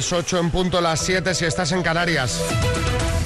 Las 8 en punto, las 7 si estás en Canarias.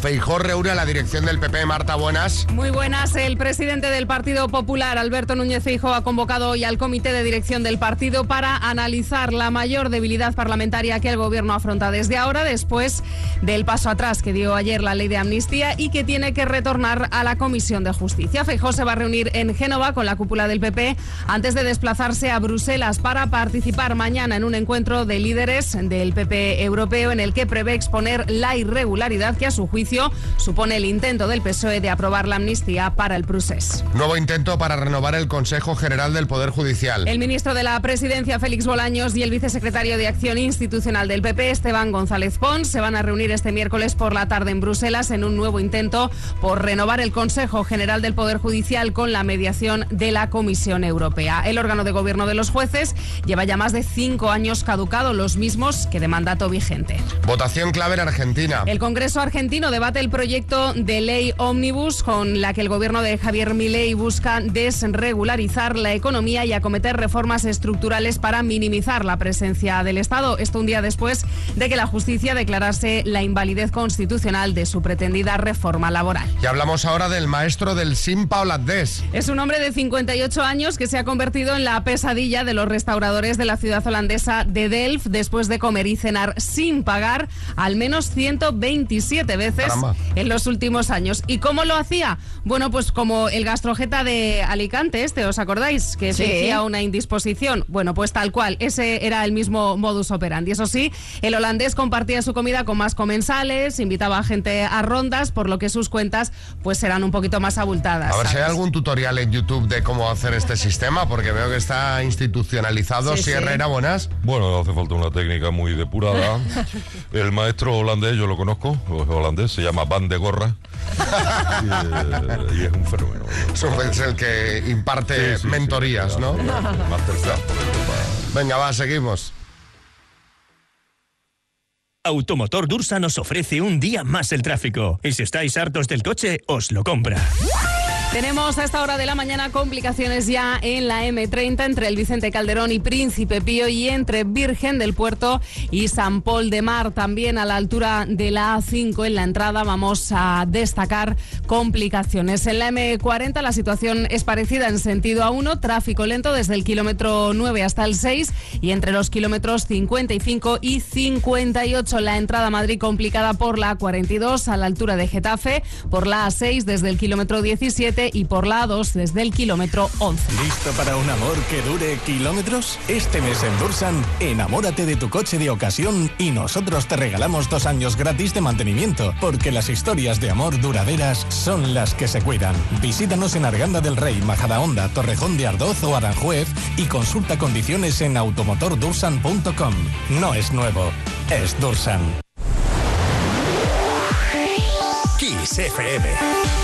Feijó reúne a la dirección del PP. Marta, buenas. Muy buenas. El presidente del Partido Popular, Alberto Núñez Feijó, ha convocado hoy al comité de dirección del partido para analizar la mayor debilidad parlamentaria que el gobierno afronta desde ahora, después del paso atrás que dio ayer la ley de amnistía y que tiene que retornar a la Comisión de Justicia. Feijó se va a reunir en Génova con la cúpula del PP antes de desplazarse a Bruselas para participar mañana en un encuentro de líderes del PP europeo en el que prevé exponer la irregularidad que a su juicio supone el intento del PSOE de aprobar la amnistía para el procés. Nuevo intento para renovar el Consejo General del Poder Judicial. El ministro de la Presidencia, Félix Bolaños, y el vicesecretario de Acción Institucional del PP, Esteban González Pons, se van a reunir este miércoles por la tarde en Bruselas en un nuevo intento por renovar el Consejo General del Poder Judicial con la mediación de la Comisión Europea. El órgano de gobierno de los jueces lleva ya más de cinco años caducado, los mismos que de mandato vigente. Votación clave en Argentina. El Congreso argentino debate el proyecto de ley Omnibus con la que el gobierno de Javier Milei busca desregularizar la economía y acometer reformas estructurales para minimizar la presencia del Estado. Esto un día después de que la justicia declarase la invalidez constitucional de su pretendida reforma laboral. Y hablamos ahora del maestro del simpa holandés. Es un hombre de 58 años que se ha convertido en la pesadilla de los restauradores de la ciudad holandesa de Delft después de comer y cenar sin pagar al menos 127 veces en los últimos años. ¿Y cómo lo hacía? Bueno, pues como el gastrojeta de Alicante, este, ¿os acordáis? Que se decía una indisposición. Bueno, pues tal cual, ese era el mismo modus operandi. Eso sí, el holandés compartía su comida con más comensales, invitaba a gente a rondas, por lo que sus cuentas pues serán un poquito más abultadas. A ver si hay algún tutorial en YouTube de cómo hacer este sistema, porque veo que está institucionalizado. Sí, Herrera, buenas. Bueno, hace falta una técnica muy depurada. el maestro holandés, yo lo conozco, holandés, se llama Van de Gorra. y, es un fenómeno. es el que imparte mentorías, ¿no? Venga, va, seguimos. Automotor Dursa nos ofrece un día más el tráfico. Y si estáis hartos del coche, os lo compra. Tenemos a esta hora de la mañana complicaciones ya en la M30 entre el Vicente Calderón y Príncipe Pío y entre Virgen del Puerto y San Paul de Mar. También a la altura de la A5 en la entrada vamos a destacar complicaciones. En la M40 la situación es parecida en sentido A1, tráfico lento desde el kilómetro 9 hasta el 6 y entre los kilómetros 55 y 58 la entrada a Madrid complicada por la A42 a la altura de Getafe, por la A6 desde el kilómetro 17 y por la 2 desde el kilómetro 11. ¿Listo para un amor que dure kilómetros? Este mes en Dursan, enamórate de tu coche de ocasión y nosotros te regalamos dos años gratis de mantenimiento, porque las historias de amor duraderas son las que se cuidan. Visítanos en Arganda del Rey, Majadahonda, Torrejón de Ardoz o Aranjuez y consulta condiciones en automotordursan.com. No es nuevo, es Dursan. Kiss FM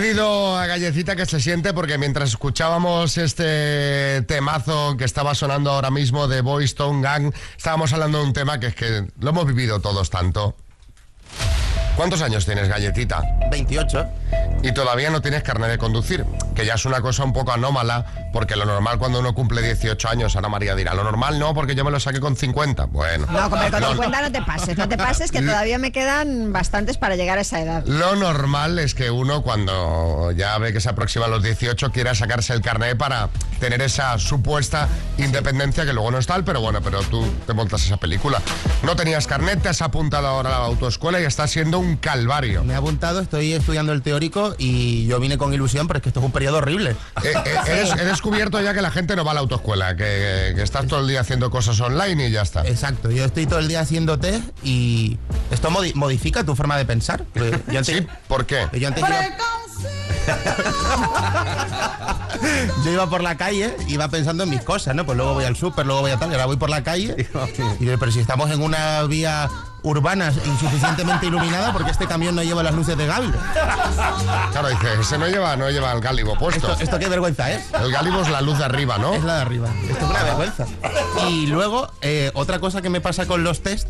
Pedido a Gallecita que se siente porque mientras escuchábamos este temazo que estaba sonando ahora mismo de Boys Stone Gang, estábamos hablando de un tema que es que lo hemos vivido todos tanto. ¿Cuántos años tienes, Galletita? 28. Y todavía no tienes carnet de conducir, que ya es una cosa un poco anómala, porque lo normal cuando uno cumple 18 años, Ana María dirá, lo normal no, porque yo me lo saqué con 50. Bueno. No, con Lo- 50 no te pases, no te pases, que todavía me quedan bastantes para llegar a esa edad. Lo normal es que uno cuando ya ve que se aproximan los 18 quiera sacarse el carnet para tener esa supuesta independencia que luego no es tal, pero bueno, pero tú te montas esa película. No tenías carnet, te has apuntado ahora a la autoescuela y está siendo un calvario. Me he apuntado, estoy estudiando el y yo vine con ilusión, pero es que esto es un periodo horrible. Eh, eh, eres- he descubierto ya que la gente no va a la autoescuela, que, que estás todo el día haciendo cosas online y ya está. Exacto, yo estoy todo el día haciendo test y esto modi- modifica tu forma de pensar. Yo antes, ¿Sí? ¿Por qué? yo antes iba, yo iba por la calle, iba pensando en mis cosas, ¿no? Pues luego voy al súper, luego voy a tal, y ahora voy por la calle y digo, pero si estamos en una vía urbana insuficientemente iluminada, porque este camión no lleva las luces de Gaby? Claro, dice, ese no lleva, no lleva el gálibo puesto. Esto, esto qué vergüenza es. El gálibo es la luz de arriba, ¿no? Es la de arriba. Esto es una vergüenza. Y luego, eh, otra cosa que me pasa con los test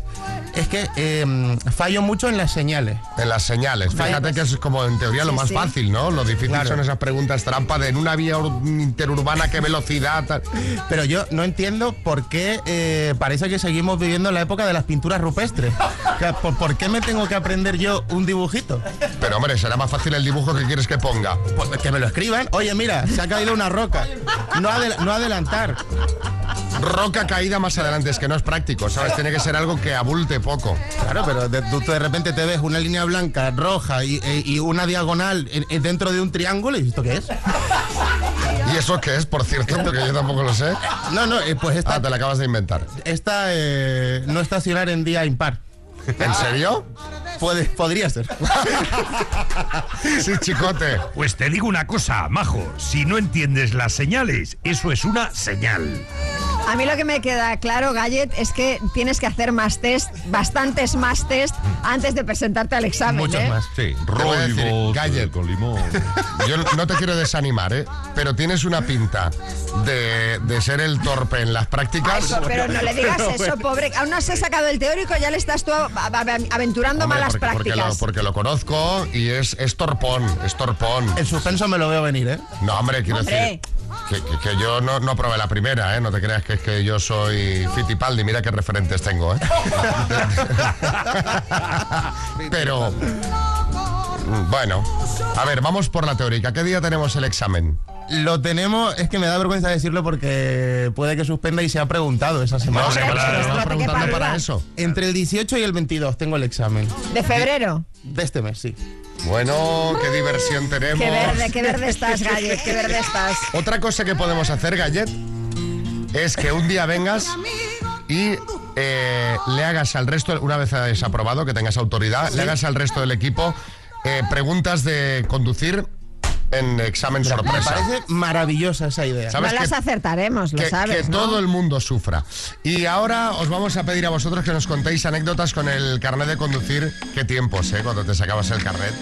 es que eh, fallo mucho en las señales. En las señales. Fíjate que es como en teoría lo más sí. fácil, ¿no? Lo difícil Claro. son esas preguntas trampa de en una vía ur- interurbana, qué velocidad. tal. Pero yo no entiendo por qué eh, parece que seguimos viviendo en la época de las pinturas rupestres. ¿Por, por qué me tengo que aprender yo un dibujito? Pero hombre, será más fácil el dibujo que quieres que ponga. Pues que me lo escriban. Oye, mira, se ha caído una roca. No, adel- no adelantar. Roca caída más adelante, es que no es práctico, ¿sabes? Tiene que ser algo que abulte poco. Claro, pero de, tú de repente te ves una línea blanca, roja y, e- y una diagonal en- en- dentro de un triángulo y ¿esto qué es? ¿Y eso qué es, por cierto? Porque yo tampoco lo sé. No, no, eh, pues esta, Ah, te la acabas de inventar. esta eh, no estacionar en día impar. ¿En serio? Puede, podría ser. Sí, chicote. Pues te digo una cosa, Majo, si no entiendes las señales, eso es una señal. A mí lo que me queda claro, Gallet, es que tienes que hacer más test, bastantes más test, antes de presentarte al examen. Muchos ¿eh? más. Sí, roibos gallet. eh, con limón. Yo no te quiero desanimar, ¿eh? Pero tienes una pinta de, de ser el torpe en las prácticas. Ay, pero no le digas eso, pobre. Aún no se ha sacado el teórico, ya le estás tú aventurando Hombre, malas porque, porque prácticas. lo, porque lo conozco y es, es torpón, es torpón. El suspenso me lo veo venir, ¿eh? No, hombre, quiero Hombre. decir que, que- que yo no, no probé la primera, ¿eh? No te creas que es que yo soy Fittipaldi, mira qué referentes tengo, ¿eh? Pero, bueno, a ver, vamos por la teórica. ¿Qué día tenemos el examen? Lo tenemos, es que me da vergüenza decirlo porque puede que suspenda y se ha preguntado esa semana. No, se preguntando para eso. Entre el 18 y el 22 tengo el examen. De febrero. De este mes, sí. Bueno, qué diversión tenemos. Qué verde, qué verde estás, Gallet, qué verde estás. Otra cosa que podemos hacer, Gallet, es que un día vengas y eh, le hagas al resto, una vez hayas aprobado, que tengas autoridad, le hagas al resto del equipo eh, preguntas de conducir en examen Me sorpresa. parece maravillosa esa idea. ¿Sabes no las acertaremos, lo que, sabes, que ¿no? todo el mundo sufra. Y ahora os vamos a pedir a vosotros que nos contéis anécdotas con el carnet de conducir. Qué tiempos, ¿eh? Cuando te sacabas el carnet.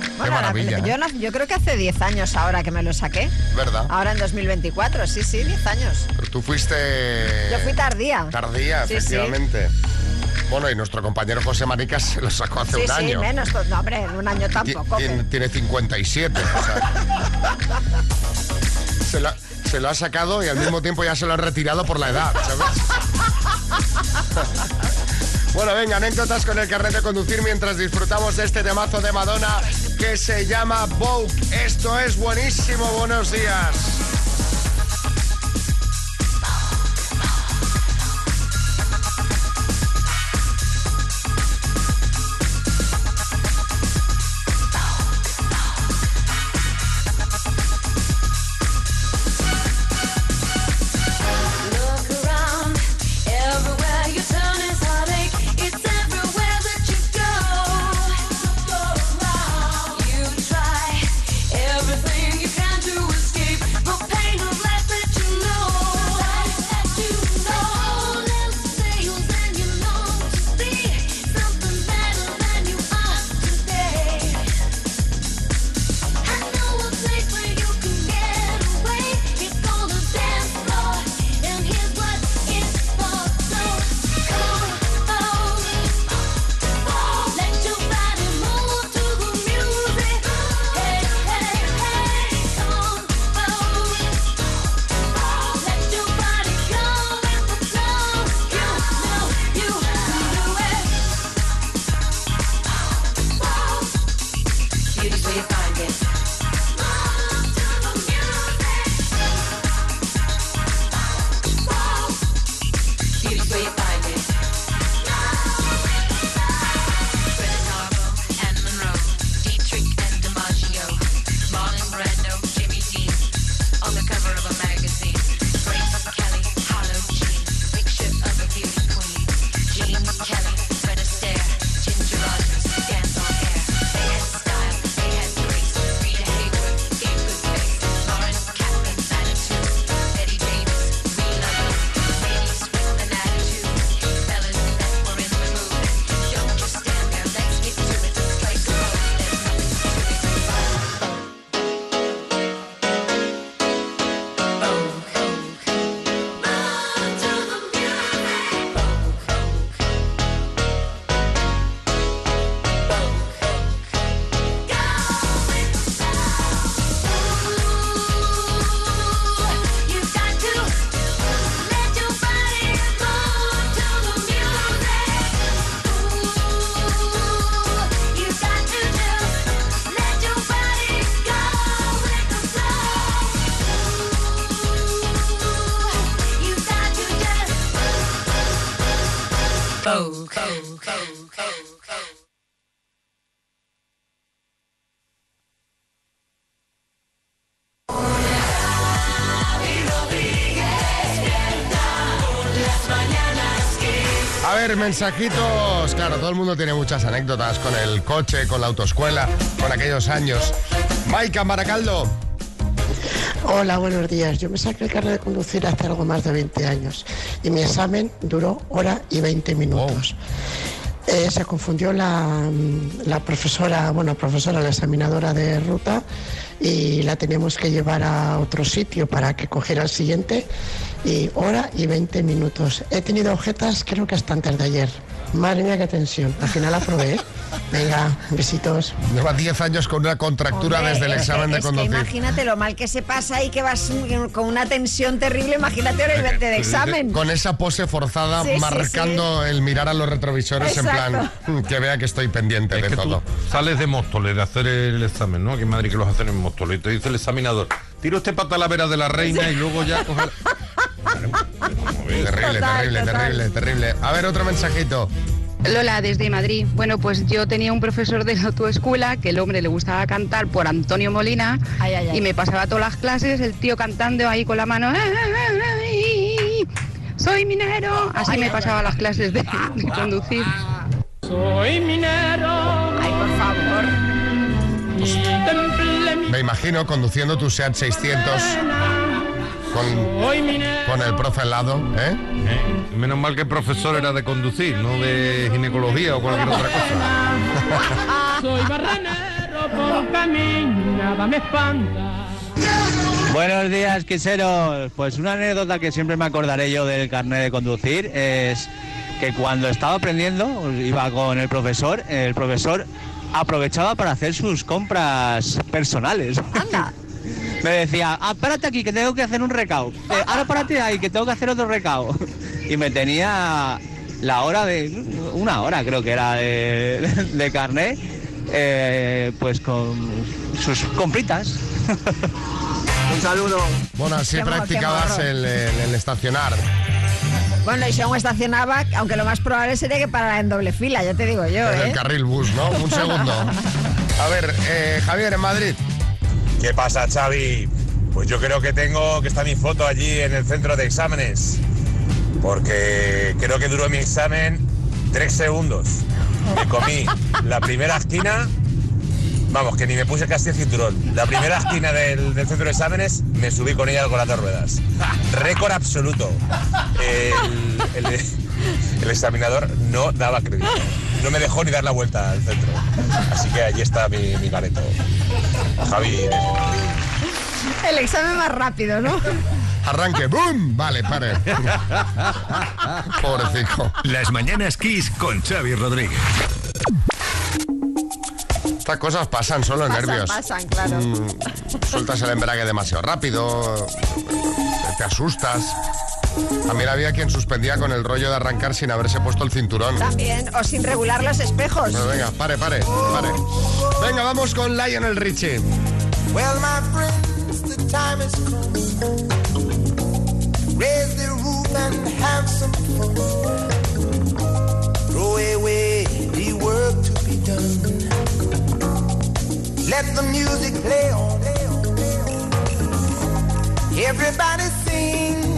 Qué Bueno, maravilla, yo, ¿eh? no- yo creo que hace 10 años ahora que me lo saqué. ¿Verdad? Ahora en 2024, sí, sí, 10 años. Pero tú fuiste... Yo fui tardía. Tardía, Sí, sí. Bueno, y nuestro compañero José Maricas se lo sacó hace Sí, un sí, año. menos. pues, No, hombre, en un año tampoco. tiene, tiene 57. o sea. se, lo, se lo ha sacado y al mismo tiempo ya se lo han retirado por la edad, ¿sabes? Bueno, venga, anécdotas con el carnet de conducir mientras disfrutamos de este temazo de Madonna que se llama Vogue. Esto es buenísimo, buenos días. A ver, mensajitos. Claro, todo el mundo tiene muchas anécdotas con el coche, con la autoescuela, con aquellos años. Maika Maracaldo. Hola, buenos días. Yo me saqué el carnet de conducir hace algo más de 20 años y mi examen duró hora y 20 minutos. Eh, se confundió la, mm, la profesora, bueno, profesora, la examinadora de ruta y la teníamos que llevar a otro sitio para que cogiera el siguiente y hora y 20 minutos. He tenido objetas creo que hasta antes de ayer. Madre mía, qué tensión. Al final aprobé. ¿eh? Venga, besitos. Lleva 10 años con una contractura Hombre, desde el examen de conducir. imagínate lo mal que se pasa y que vas con una tensión terrible. Imagínate ahora el verte de examen. Con esa pose forzada, Sí, sí, marcando el mirar a los retrovisores en plan. "Mm, que vea que estoy pendiente de que tú todo. sales de Móstoles de hacer el examen, ¿no? Aquí en Madrid que los hacen en Móstoles. Y te dice el examinador, tiro este para Talavera de la Reina y luego ya coge... Terrible, Total, terrible, total. terrible, terrible. A ver, otro mensajito. Lola, desde Madrid. Bueno, pues yo tenía un profesor de la autoescuela que el hombre le gustaba cantar por Antonio Molina Ay, ay, ay. y me pasaba todas las clases, el tío cantando ahí con la mano. "Ay, ay, ay, Soy minero. Así me pasaba las clases de, de conducir. Ay, por favor. Me imagino conduciendo tu SEAT 600 con, con el profe al lado, ¿eh? Eh, Menos mal que el profesor era de conducir, no de ginecología o cualquier otra cosa. Soy barranero por camino, nada me espanta. Buenos días, quiseros. Pues una anécdota que siempre me acordaré yo del carnet de conducir es que cuando estaba aprendiendo, iba con el profesor, el profesor aprovechaba para hacer sus compras personales. Anda. Me decía, ah, párate aquí que tengo que hacer un recao. Eh, ahora párate ahí que tengo que hacer otro recao. Y me tenía la hora de, una hora creo que era de, de carnet, eh, pues con sus compritas. un saludo. Bueno, así Qué morro, qué practicabas el, el- el estacionar. Bueno, y si aún estacionaba, aunque lo más probable sería que parara en doble fila, ya te digo yo, En el ¿eh? carril bus, ¿no? Un segundo. A ver, eh, Javier, en Madrid. ¿Qué pasa, Xavi? Pues yo creo que tengo que está mi foto allí en el centro de exámenes. Porque creo que duró mi examen tres segundos. Me comí la primera esquina. Vamos, que ni me puse casi el cinturón. La primera esquina del, centro de exámenes me subí con ella con las dos ruedas. Récord absoluto. El- el examinador no daba crédito. No me dejó ni dar la vuelta al centro. Así que allí está mi, mi careto. Javi. El examen más rápido, ¿no? Arranque, ¡boom! Vale, pare. Pobrecito. Las mañanas Kiss con Xavi Rodríguez. Estas cosas pasan solo en Pasan, nervios. pasan, claro. Mm, sueltas el embrague demasiado rápido, te asustas. También había quien suspendía con el rollo de arrancar sin haberse puesto el cinturón. También, o sin regular los espejos. Pero venga, pare, pare, pare. Venga, vamos con Lionel Richie. Well, my friends, the time is come. Raise the roof and have some fun. Throw away the work to be done. Let the music play on. Everybody sing.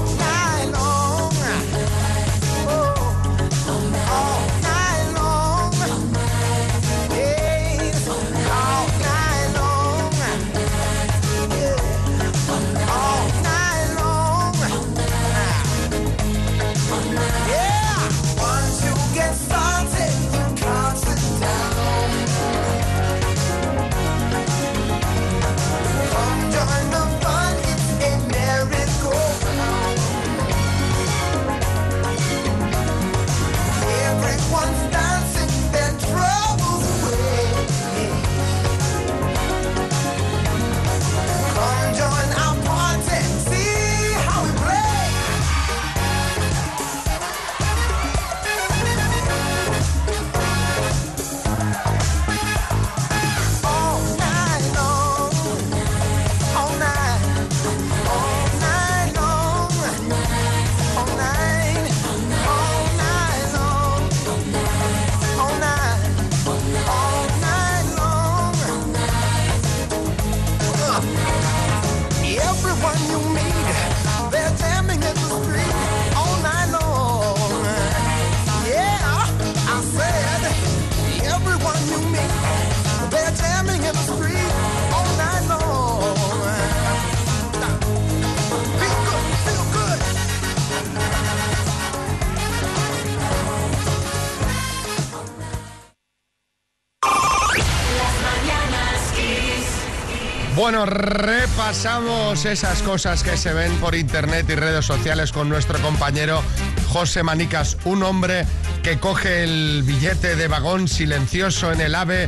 repasamos esas cosas que se ven por internet y redes sociales con nuestro compañero José Manicas, un hombre que coge el billete de vagón silencioso en el AVE,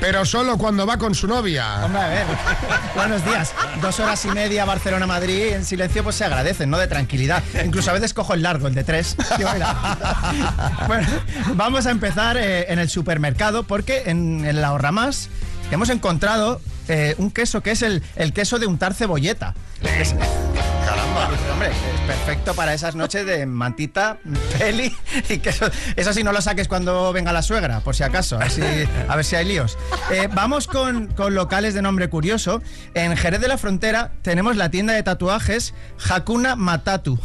pero solo cuando va con su novia. Hombre, a ver, buenos días. Dos horas y media Barcelona-Madrid en silencio pues se agradecen, ¿no? De tranquilidad. Incluso a veces cojo el largo, el de tres. Bueno, vamos a empezar eh, en el supermercado porque en, en la Ahorramás hemos encontrado eh, un queso que es el, el queso de untar cebolleta. Es- Caramba. Hombre, es perfecto para esas noches de mantita, peli y queso. Eso sí, no lo saques cuando venga la suegra, por si acaso, así, a ver si hay líos. Eh, vamos con, con locales de nombre curioso. En Jerez de la Frontera tenemos la tienda de tatuajes Hakuna Matatu.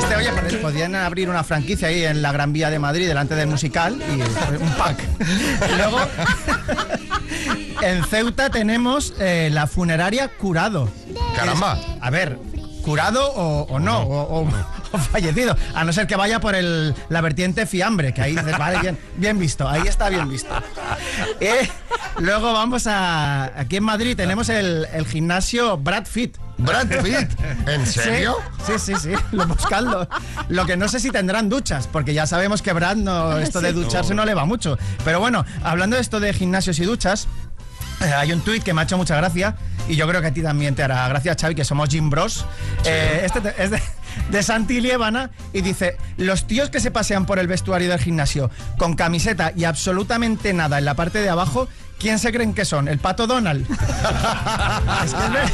Este, oye, pod- podían abrir una franquicia ahí en la Gran Vía de Madrid delante del musical y pues, un pack. Luego, en Ceuta tenemos eh, la funeraria Curado. Caramba. Es- a ver, curado o, o no, o, o- o fallecido. A no ser que vaya por el, la vertiente fiambre, que ahí dices, vale, bien, bien visto, ahí está bien visto. Eh, luego vamos a. Aquí en Madrid tenemos el, el gimnasio Brad Fit. ¿Brad Pitt? ¿En serio? Sí, sí, sí, lo buscando. Lo que no sé si tendrán duchas, porque ya sabemos que Brad no, esto de Sí. ducharse no le va mucho. Pero bueno, hablando de esto de gimnasios y duchas, hay un tuit que me ha hecho mucha gracia y yo creo que a ti también te hará gracia, Xavi, que somos Jim Bros. Eh, este te- es de, de Santi Liébana y dice, los tíos que se pasean por el vestuario del gimnasio con camiseta y absolutamente nada en la parte de abajo, ¿quién se creen que son? ¿El pato Donald? es, que es, ver-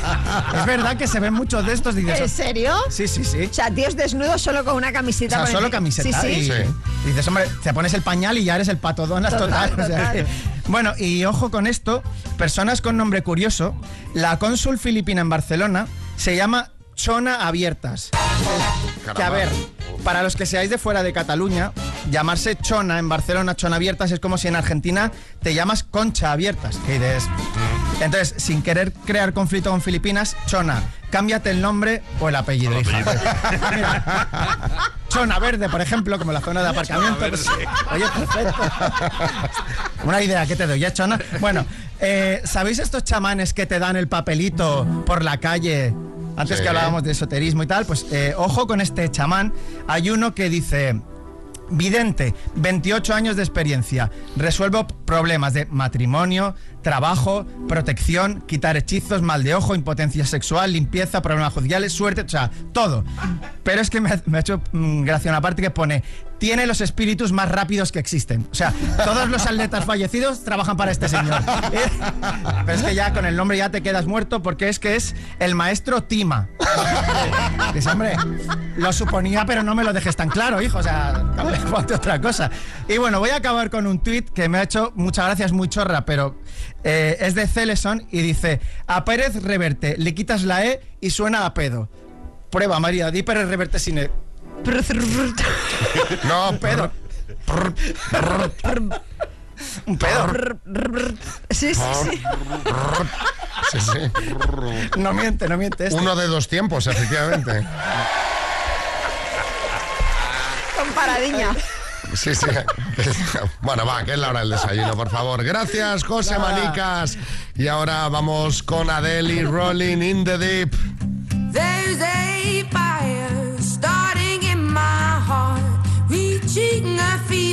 es verdad que se ven muchos de estos. Dices, ¿En serio? Sí, sí, sí. O sea, tíos desnudos solo con una O camiseta. sea, solo encima. camiseta. Sí, sí. Y, y dices, hombre, te pones el pañal y ya eres el pato Donald total. Total, o sea, total. bueno, y ojo con esto, personas con nombre curioso, la cónsul filipina en Barcelona se llama Chona Abiertas. Que a ver, para los que seáis de fuera de Cataluña, llamarse Chona en Barcelona, Chona Abiertas, es como si en Argentina te llamas Concha Abiertas. Que dices, entonces, sin querer crear conflicto con Filipinas, Chona, cámbiate el nombre o el apellido, hija. Mira, Chona Verde, por ejemplo, como la zona de aparcamiento. oye, perfecto. Una idea que te doy, ¿ya, Chona? Bueno, eh, ¿sabéis estos chamanes que te dan el papelito por la calle? Antes Sí. que hablábamos de esoterismo y tal, pues eh, ojo con este chamán. Hay uno que dice... Vidente, 28 años de experiencia. Resuelvo problemas de matrimonio, trabajo, protección, quitar hechizos, mal de ojo, impotencia sexual, limpieza, problemas judiciales, suerte, o sea, todo. Pero es que me ha, me ha hecho mm, gracia una parte que pone, tiene los espíritus más rápidos que existen. O sea, todos los atletas fallecidos trabajan para este señor. Eh, Pero es que ya con el nombre ya te quedas muerto porque es que es el maestro Tima. Dice, hombre, lo suponía, pero no me lo dejes tan claro, hijo. O sea, ponte otra cosa. Y bueno, voy a acabar con un tuit que me ha hecho muchas gracias, muy chorra, pero eh, es de Celeson y dice: A Pérez Reverte le quitas la E y suena a pedo. Prueba, María, di Pérez Reverte sin E. No, pedo. Un pedo. Sí, sí, sí. Sí, sí. No miente, no miente. Este. Uno de dos tiempos, efectivamente. Con paradiña. Sí, sí. Bueno, va, que es la hora del desayuno, por favor. Gracias, José Manicas. Y ahora vamos con Adele y Rolling in the Deep. There's a fire starting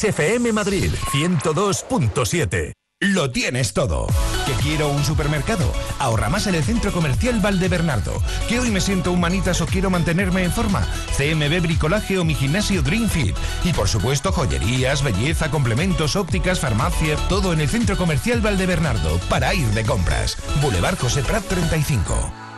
Kiss FM Madrid 102.7. Lo tienes todo. ¿Que quiero un supermercado? Ahorra más en el Centro Comercial Valdebernardo. ¿Que hoy me siento un manitas o quiero mantenerme en forma? CMB Bricolaje o mi gimnasio Dream Fit. Y por supuesto joyerías, belleza, complementos, ópticas, farmacia, todo en el Centro Comercial Valdebernardo para ir de compras. Boulevard José Prat 35.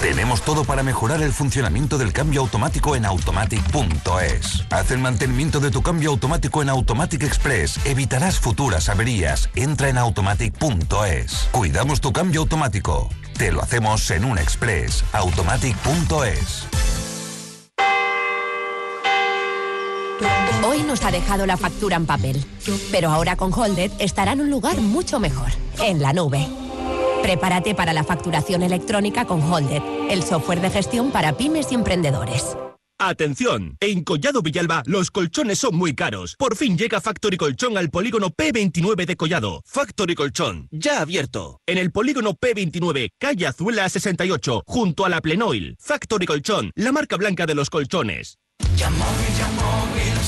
Tenemos todo para mejorar el funcionamiento del cambio automático en automatic.es. Haz el mantenimiento de tu cambio automático en Automatic Express. Evitarás futuras averías. Entra en automatic.es. Cuidamos tu cambio automático. Te lo hacemos en un express. Automatic.es. Hoy nos ha dejado la factura en papel, pero ahora con Holded estará en un lugar mucho mejor, en la nube. Prepárate para la facturación electrónica con Holded, el software de gestión para pymes y emprendedores. Atención, en Collado Villalba los colchones son muy caros. Por fin llega Factory Colchón al polígono P29 de Collado. Factory Colchón, ya abierto. En el polígono P29, calle Azuela 68, junto a la Plenoil. Factory Colchón, la marca blanca de los colchones.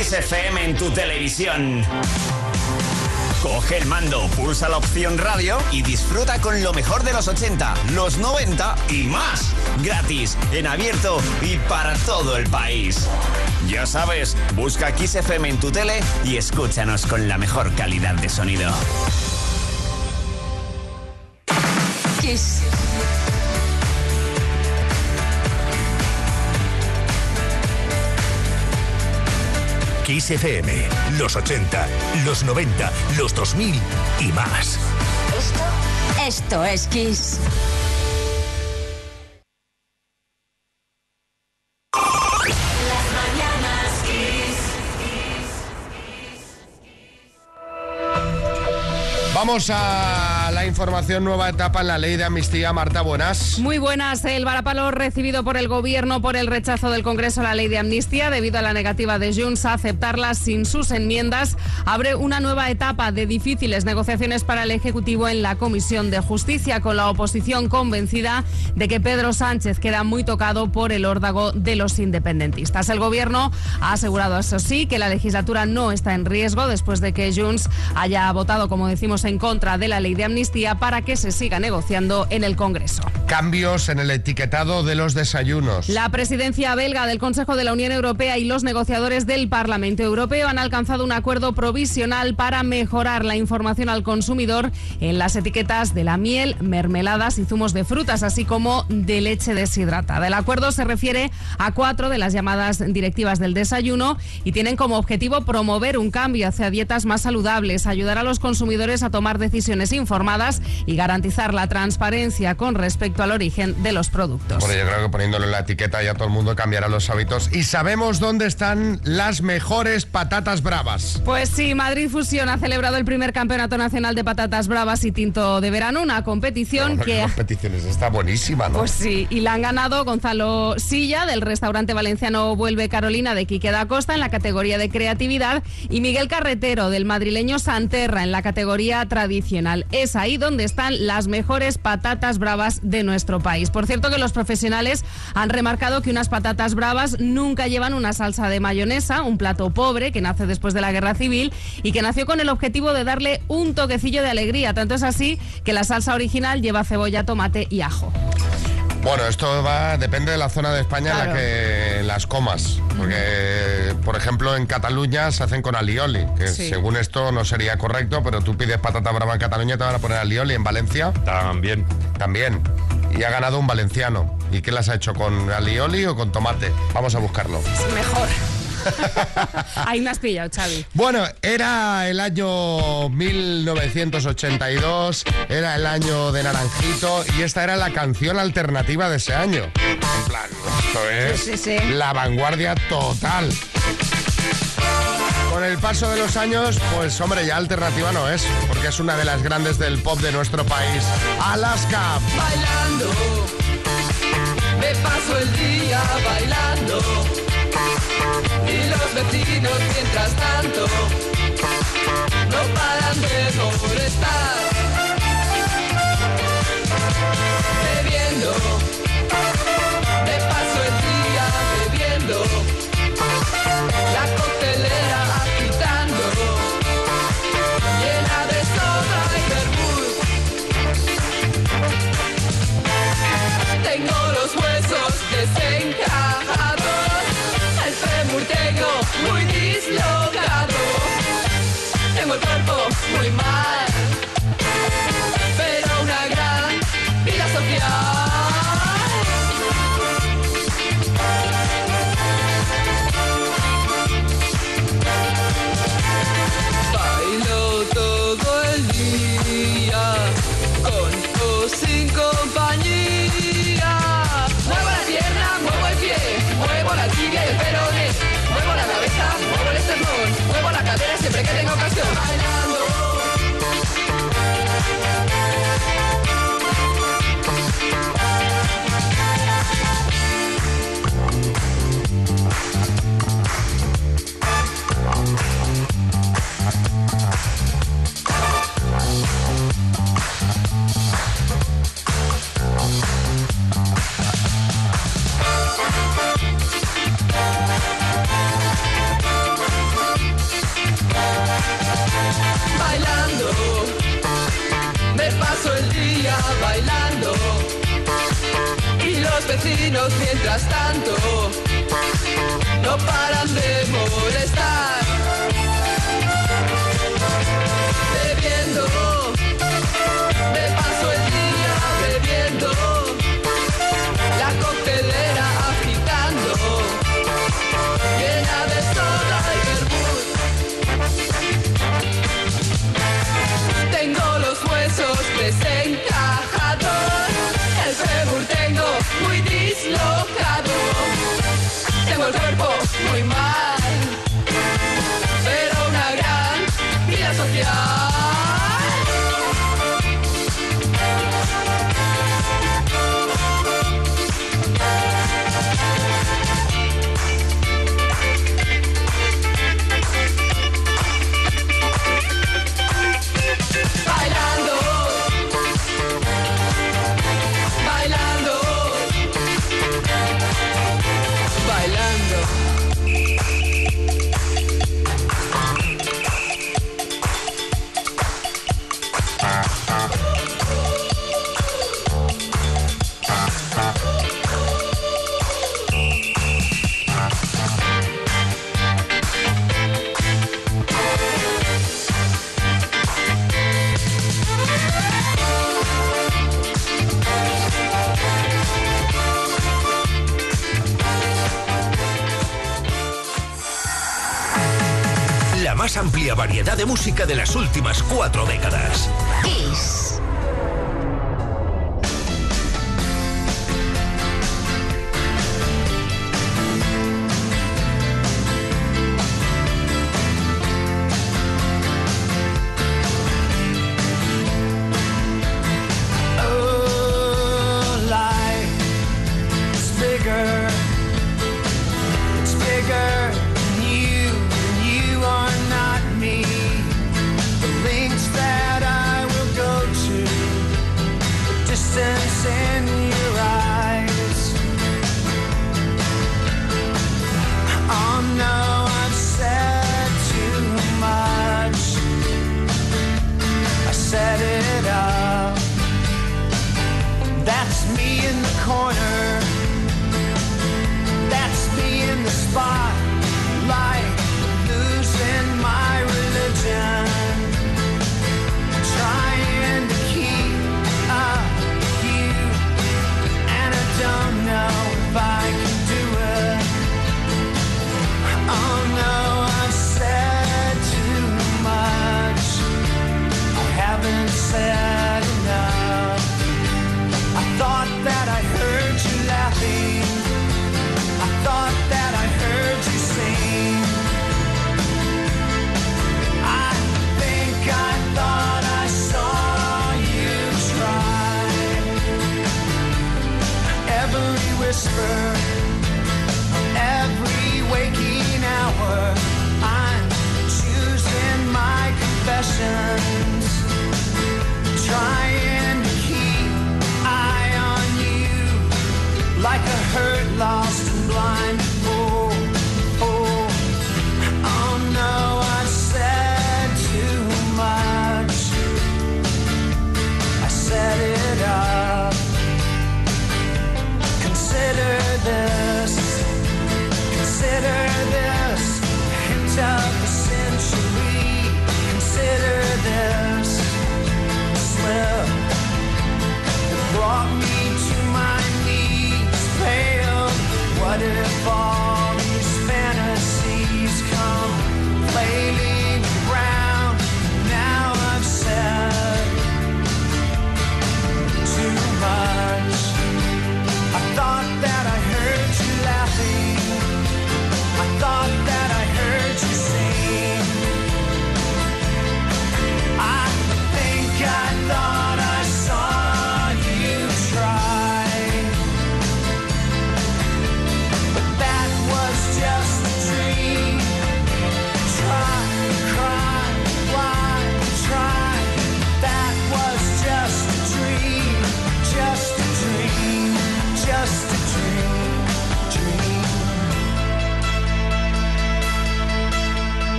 Kiss FM en tu televisión. Coge el mando, pulsa la opción radio y disfruta con lo mejor de los 80, los 90 y más. Gratis, en abierto y para todo el país. Ya sabes, busca Kiss FM en tu tele y escúchanos con la mejor calidad de sonido. Kiss. Kiss FM, los 80, los 90, los 2000 y más. Esto, esto es Kiss. Vamos a información nueva etapa en la ley de amnistía. Marta, buenas. Muy buenas. El varapalo recibido por el gobierno por el rechazo del Congreso a la ley de amnistía debido a la negativa de Junts a aceptarla sin sus enmiendas abre una nueva etapa de difíciles negociaciones para el Ejecutivo en la Comisión de Justicia con la oposición convencida de que Pedro Sánchez queda muy tocado por el órdago de los independentistas. El gobierno ha asegurado, eso sí, que la legislatura no está en riesgo después de que Junts haya votado, como decimos, en contra de la ley de amnistía para que se siga negociando en el Congreso. Cambios en el etiquetado de los desayunos. La presidencia belga del Consejo de la Unión Europea y los negociadores del Parlamento Europeo han alcanzado un acuerdo provisional para mejorar la información al consumidor en las etiquetas de la miel, mermeladas y zumos de frutas, así como de leche deshidratada. El acuerdo se refiere a cuatro de las llamadas directivas del desayuno y tienen como objetivo promover un cambio hacia dietas más saludables, ayudar a los consumidores a tomar decisiones informadas y garantizar la transparencia con respecto al origen de los productos. Bueno, yo creo que poniéndolo en la etiqueta ya todo el mundo cambiará los hábitos. Y sabemos dónde están las mejores patatas bravas. Pues sí, Madrid Fusión ha celebrado el primer campeonato nacional de patatas bravas y tinto de verano, una competición qué que... competiciones, está buenísima, ¿no? Pues sí, y la han ganado Gonzalo Silla del restaurante valenciano Vuelve Carolina de Quique da Costa en la categoría de creatividad y Miguel Carretero del madrileño Santerra en la categoría tradicional. Es ahí donde están las mejores patatas bravas de nuestro país. Por cierto que los profesionales han remarcado que unas patatas bravas nunca llevan una salsa de mayonesa, un plato pobre que nace después de la guerra civil y que nació con el objetivo de darle un toquecillo de alegría. Tanto es así que la salsa original lleva cebolla, tomate y ajo. Bueno, esto va, depende de la zona de España en la que las comas. Porque, por ejemplo, en Cataluña se hacen con alioli, que Sí. según esto no sería correcto, pero tú pides patata brava en Cataluña y te van a poner alioli. En Valencia. También. También. Y ha ganado un valenciano. ¿Y qué las ha hecho? ¿Con alioli o con tomate? Vamos a buscarlo. Mejor. Ahí me has pillado, Xavi. Bueno, era el año 1982, era el año de Naranjito y esta era la canción alternativa de ese año. En plan, esto es Sí, sí, sí. la vanguardia total. Con el paso de los años, pues hombre, ya alternativa no es, porque es una de las grandes del pop de nuestro país. Alaska. bailando. Me paso el día bailando. Y los vecinos mientras tanto no paran de molestar. Bebiendo. Mientras tanto. No paran de últimas cuatro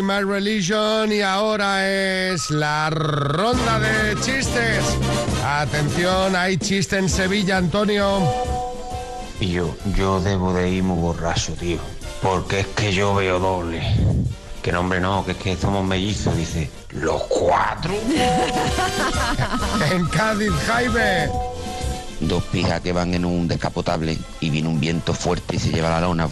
My Religion y ahora es la ronda de chistes. Atención, hay chiste en Sevilla, Antonio. Y yo, yo debo de ir muy borracho, tío. Porque es que yo veo doble. Que no, hombre, no, que es que somos mellizos, dice. Los cuatro. en Cádiz, Jaime. Dos pijas que van en un descapotable y viene un viento fuerte y se lleva la lona,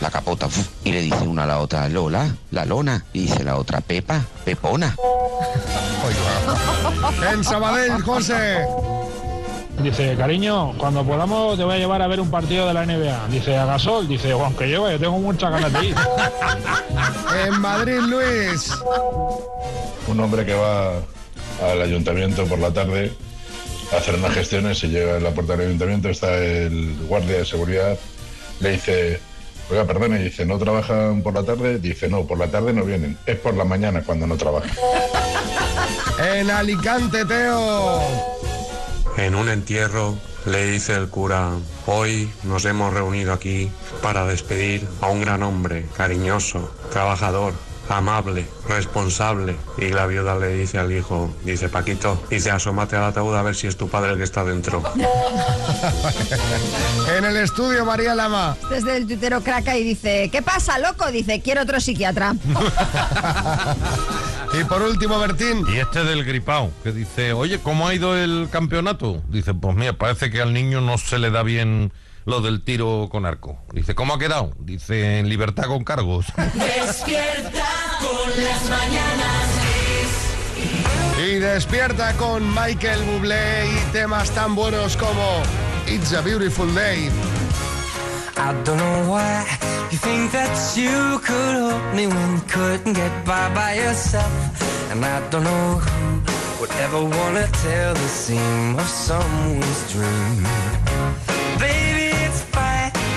la capota, y le dice una a la otra, Lola, la lona, y dice la otra, Pepa, Pepona. En Sabadell, José. Dice, cariño, cuando podamos te voy a llevar a ver un partido de la NBA. Dice, a Gasol. Dice, aunque yo, yo tengo muchas ganas de ir. En Madrid, Luis. Un hombre que va al ayuntamiento por la tarde hacer unas gestiones y llega en la puerta del ayuntamiento, está el guardia de seguridad, le dice, oiga, perdone, dice, ¿no trabajan por la tarde? Dice, no, por la tarde no vienen, es por la mañana cuando no trabajan. En Alicante, Teo. En un entierro le dice el cura, hoy nos hemos reunido aquí para despedir a un gran hombre, cariñoso, trabajador, amable, responsable. Y la viuda le dice al hijo, dice Paquito, dice asómate al ataúd a ver si es tu padre el que está dentro. En el estudio, María Lama. Desde el tuitero craca y dice, ¿qué pasa, loco? Dice, quiero otro psiquiatra. Y por último, Bertín. Y este del gripao, que dice, oye, ¿cómo ha ido el campeonato? Dice, pues mira, parece que al niño no se le da bien lo del tiro con arco. Dice, ¿cómo ha quedado? Dice, en libertad con cargos. Despierta con las mañanas. Y despierta con Michael Bublé y temas tan buenos como It's a Beautiful Day. I don't know why you think that you could hold me when you couldn't get by by yourself. And I don't know who would ever wanna tell the seam of someone's dream.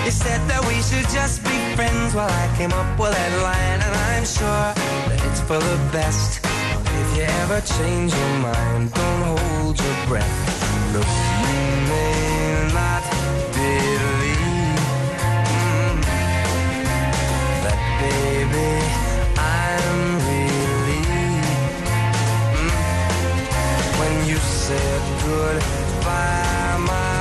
You said that we should just be friends. Well, I came up with that line, and I'm sure that it's for the best. If you ever change your mind, don't hold your breath. Look, you may not believe mm, that, baby. I'm relieved mm. when you said goodbye. My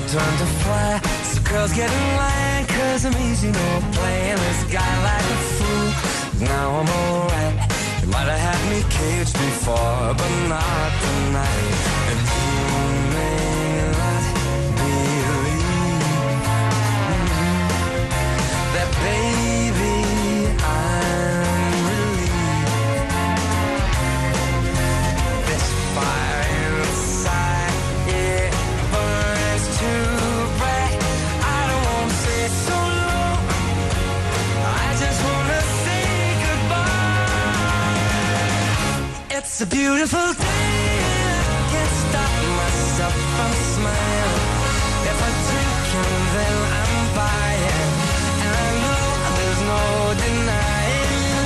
turn to fly. So girls get in line, cause I'm easy, no playing this guy like a fool. Now I'm alright. You might have had me caged before, but not tonight. It's a beautiful day. I can't stop myself from smiling. If I drink and then I'm buying, and I know there's no denying.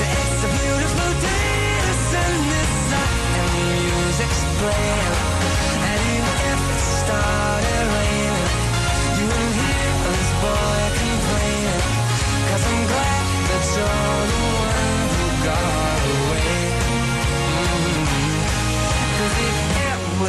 that It's a beautiful day. The sun is up and the music's playing.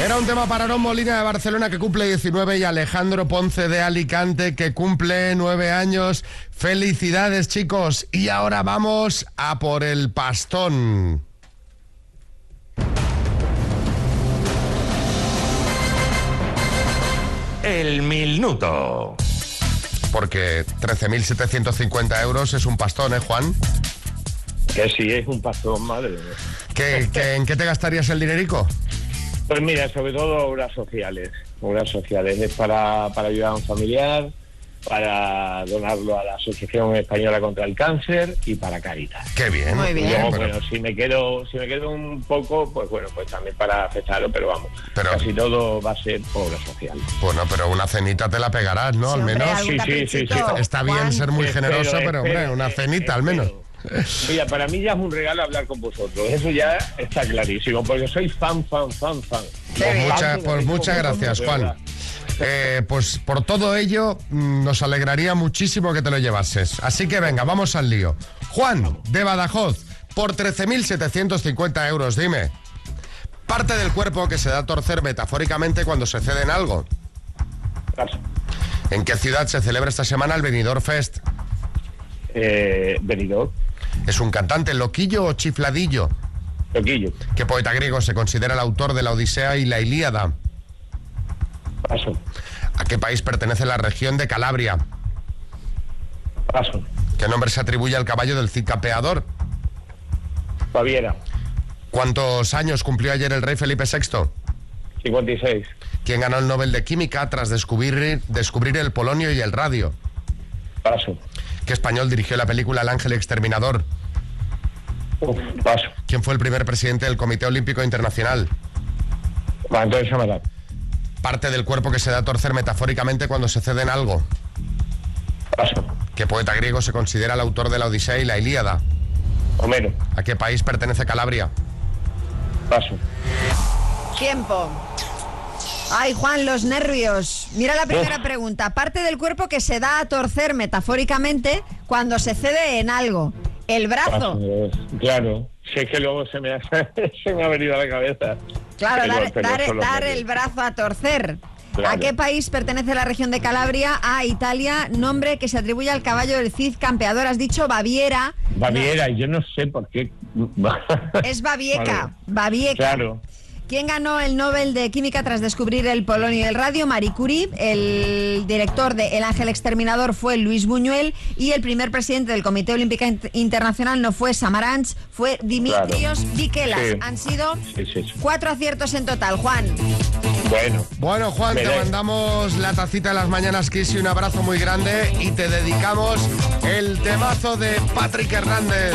Era un tema para Aaron Molina de Barcelona que cumple 19 y Alejandro Ponce de Alicante que cumple 9 años. Felicidades chicos. Y ahora vamos a por el pastón. El minuto. Porque 13.750 euros es un pastón, ¿eh, Juan? Que sí, es un pastón, madre mía. ¿Qué, qué- en qué te gastarías el dinerico? Pues mira, sobre todo obras sociales. Obras sociales. Es para, para ayudar a un familiar, para donarlo a la Asociación Española contra el Cáncer y para Caritas. Qué bien. Muy bien. Y luego, Pero- bueno, si me quedo si me quedo un poco, pues bueno, pues también para afectarlo, pero vamos, Pero- casi todo va a ser obra social. Bueno, pero una cenita te la pegarás, ¿no? al menos. Sí, sí, sí, Está bien ser muy Espero, generoso, pero hombre, espero, una cenita al menos. Mira, para mí ya es un regalo hablar con vosotros. Eso ya está clarísimo, porque soy fan, fan, fan, fan. Pues, mucha- pues muchas gracias, Juan. Eh, pues por todo ello, mm, nos alegraría muchísimo que te lo llevases. Así que venga, vamos al lío. Juan, de Badajoz, por 13.750 euros, dime. Parte del cuerpo que se da a torcer metafóricamente cuando se cede en algo. ¿En qué ciudad se celebra esta semana el Benidorm Fest? Eh, Benidorm. ¿Es un cantante loquillo o chifladillo? Loquillo. ¿Qué poeta griego se considera el autor de la Odisea y la Ilíada? Paso. ¿A qué país pertenece la región de Calabria? Paso. ¿Qué nombre se atribuye al caballo del Cid Campeador? Baviera. ¿Cuántos años cumplió ayer el rey Felipe VI? 56. ¿Quién ganó el Nobel de Química tras descubrir, descubrir el polonio y el radio? Paso. ¿Qué español dirigió la película El Ángel Exterminador? paso. ¿Quién fue el primer presidente del Comité Olímpico Internacional? Antonio. Parte del cuerpo que se da a torcer metafóricamente cuando se cede en algo. Paso. ¿Qué poeta griego se considera el autor de la Odisea y la Ilíada? Homero. ¿A qué país pertenece Calabria? Paso. Tiempo. Ay, Juan, los nervios. Mira la primera pregunta. Parte del cuerpo que se da a torcer metafóricamente cuando se cede en algo. El brazo. Paso. Claro. Si es que luego se me ha, se me ha venido a la cabeza. Claro, Pero- dar, el brazo a torcer. Claro. ¿A qué país pertenece la región de Calabria? A Italia, nombre que se atribuye al caballo del Cid campeador. Has dicho Baviera. Baviera, yo no sé por qué. Es Babieca. Vale. Babieca. Claro. ¿Quién ganó el Nobel de Química tras descubrir el polonio y el radio? Marie Curie. El director de El Ángel Exterminador fue Luis Buñuel. Y el primer presidente del Comité Olímpico Int- Internacional no fue Samaranch, fue Dimitrios Claro. Vikelas. Sí. Han sido Sí, sí, sí. cuatro aciertos en total. Juan. Bueno. Bueno, Juan, te mandamos la tacita de las mañanas Kiss y un abrazo muy grande y te dedicamos el temazo de Patrick Hernández.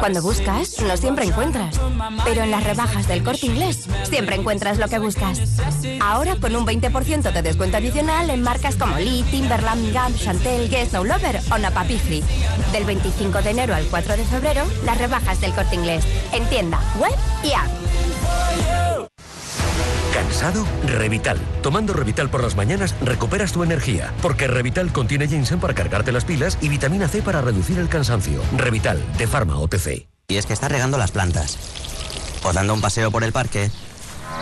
Cuando buscas, no siempre encuentras. Pero en las rebajas del corte inglés, siempre encuentras lo que buscas. Ahora con un 20% de descuento adicional en marcas como Lee, Timberland, Gap, Chantel, Guess No Lover o Napa. Del 25 de enero al 4 de febrero, las rebajas del corte inglés. En tienda, web y app. ¿Cansado? Revital. Tomando Revital por las mañanas recuperas tu energía, porque Revital contiene ginseng para cargarte las pilas y vitamina C para reducir el cansancio. Revital, de Pharma OTC. Y es que estás regando las plantas. O dando un paseo por el parque.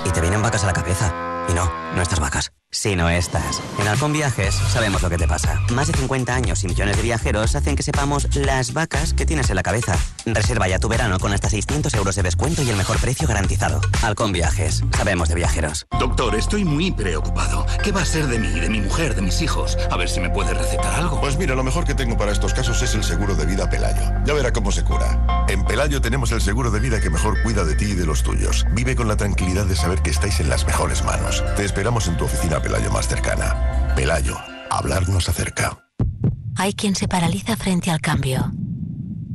Y te vienen vacas a la cabeza. Y no, no estas vacas. Sino estas. En Halcón Viajes sabemos lo que te pasa. Más de 50 años y millones de viajeros hacen que sepamos las vacas que tienes en la cabeza. Reserva ya tu verano con hasta 600 euros de descuento y el mejor precio garantizado. Halcón Viajes. Sabemos de viajeros. Doctor, estoy muy preocupado. ¿Qué va a ser de mí, de mi mujer, de mis hijos? A ver si me puede recetar algo. Pues mira, lo mejor que tengo para estos casos es el seguro de vida Pelayo. Ya verá cómo se cura. En Pelayo tenemos el seguro de vida que mejor cuida de ti y de los tuyos. Vive con la tranquilidad de saber que estáis en las mejores manos. Te esperamos en tu oficina Pelayo más cercana. Pelayo, hablar nos acerca. Hay quien se paraliza frente al cambio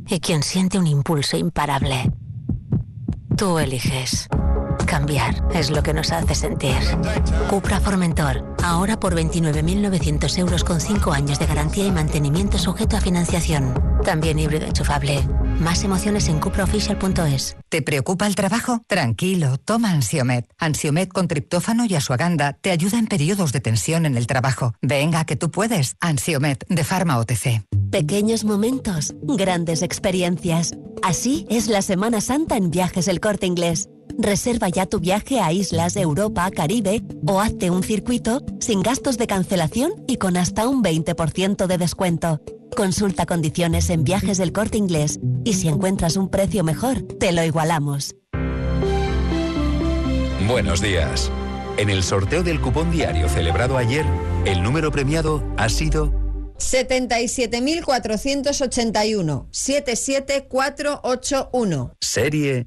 y quien siente un impulso imparable. Tú eliges. Cambiar es lo que nos hace sentir. Cupra Formentor, ahora por 29.900 euros con 5 años de garantía y mantenimiento sujeto a financiación. También híbrido enchufable. Más emociones en cupraofficial.es. ¿Te preocupa el trabajo? Tranquilo, toma Ansiomet. Ansiomet con triptófano y asuaganda te ayuda en periodos de tensión en el trabajo. Venga, que tú puedes. Ansiomet de Pharma OTC. Pequeños momentos, grandes experiencias. Así es la Semana Santa en Viajes El Corte Inglés. Reserva ya tu viaje a islas de Europa, Caribe o hazte un circuito sin gastos de cancelación y con hasta un 20% de descuento. Consulta condiciones en viajes del corte inglés y si encuentras un precio mejor, te lo igualamos. Buenos días. En el sorteo del cupón diario celebrado ayer, el número premiado ha sido 77.481-77481. Serie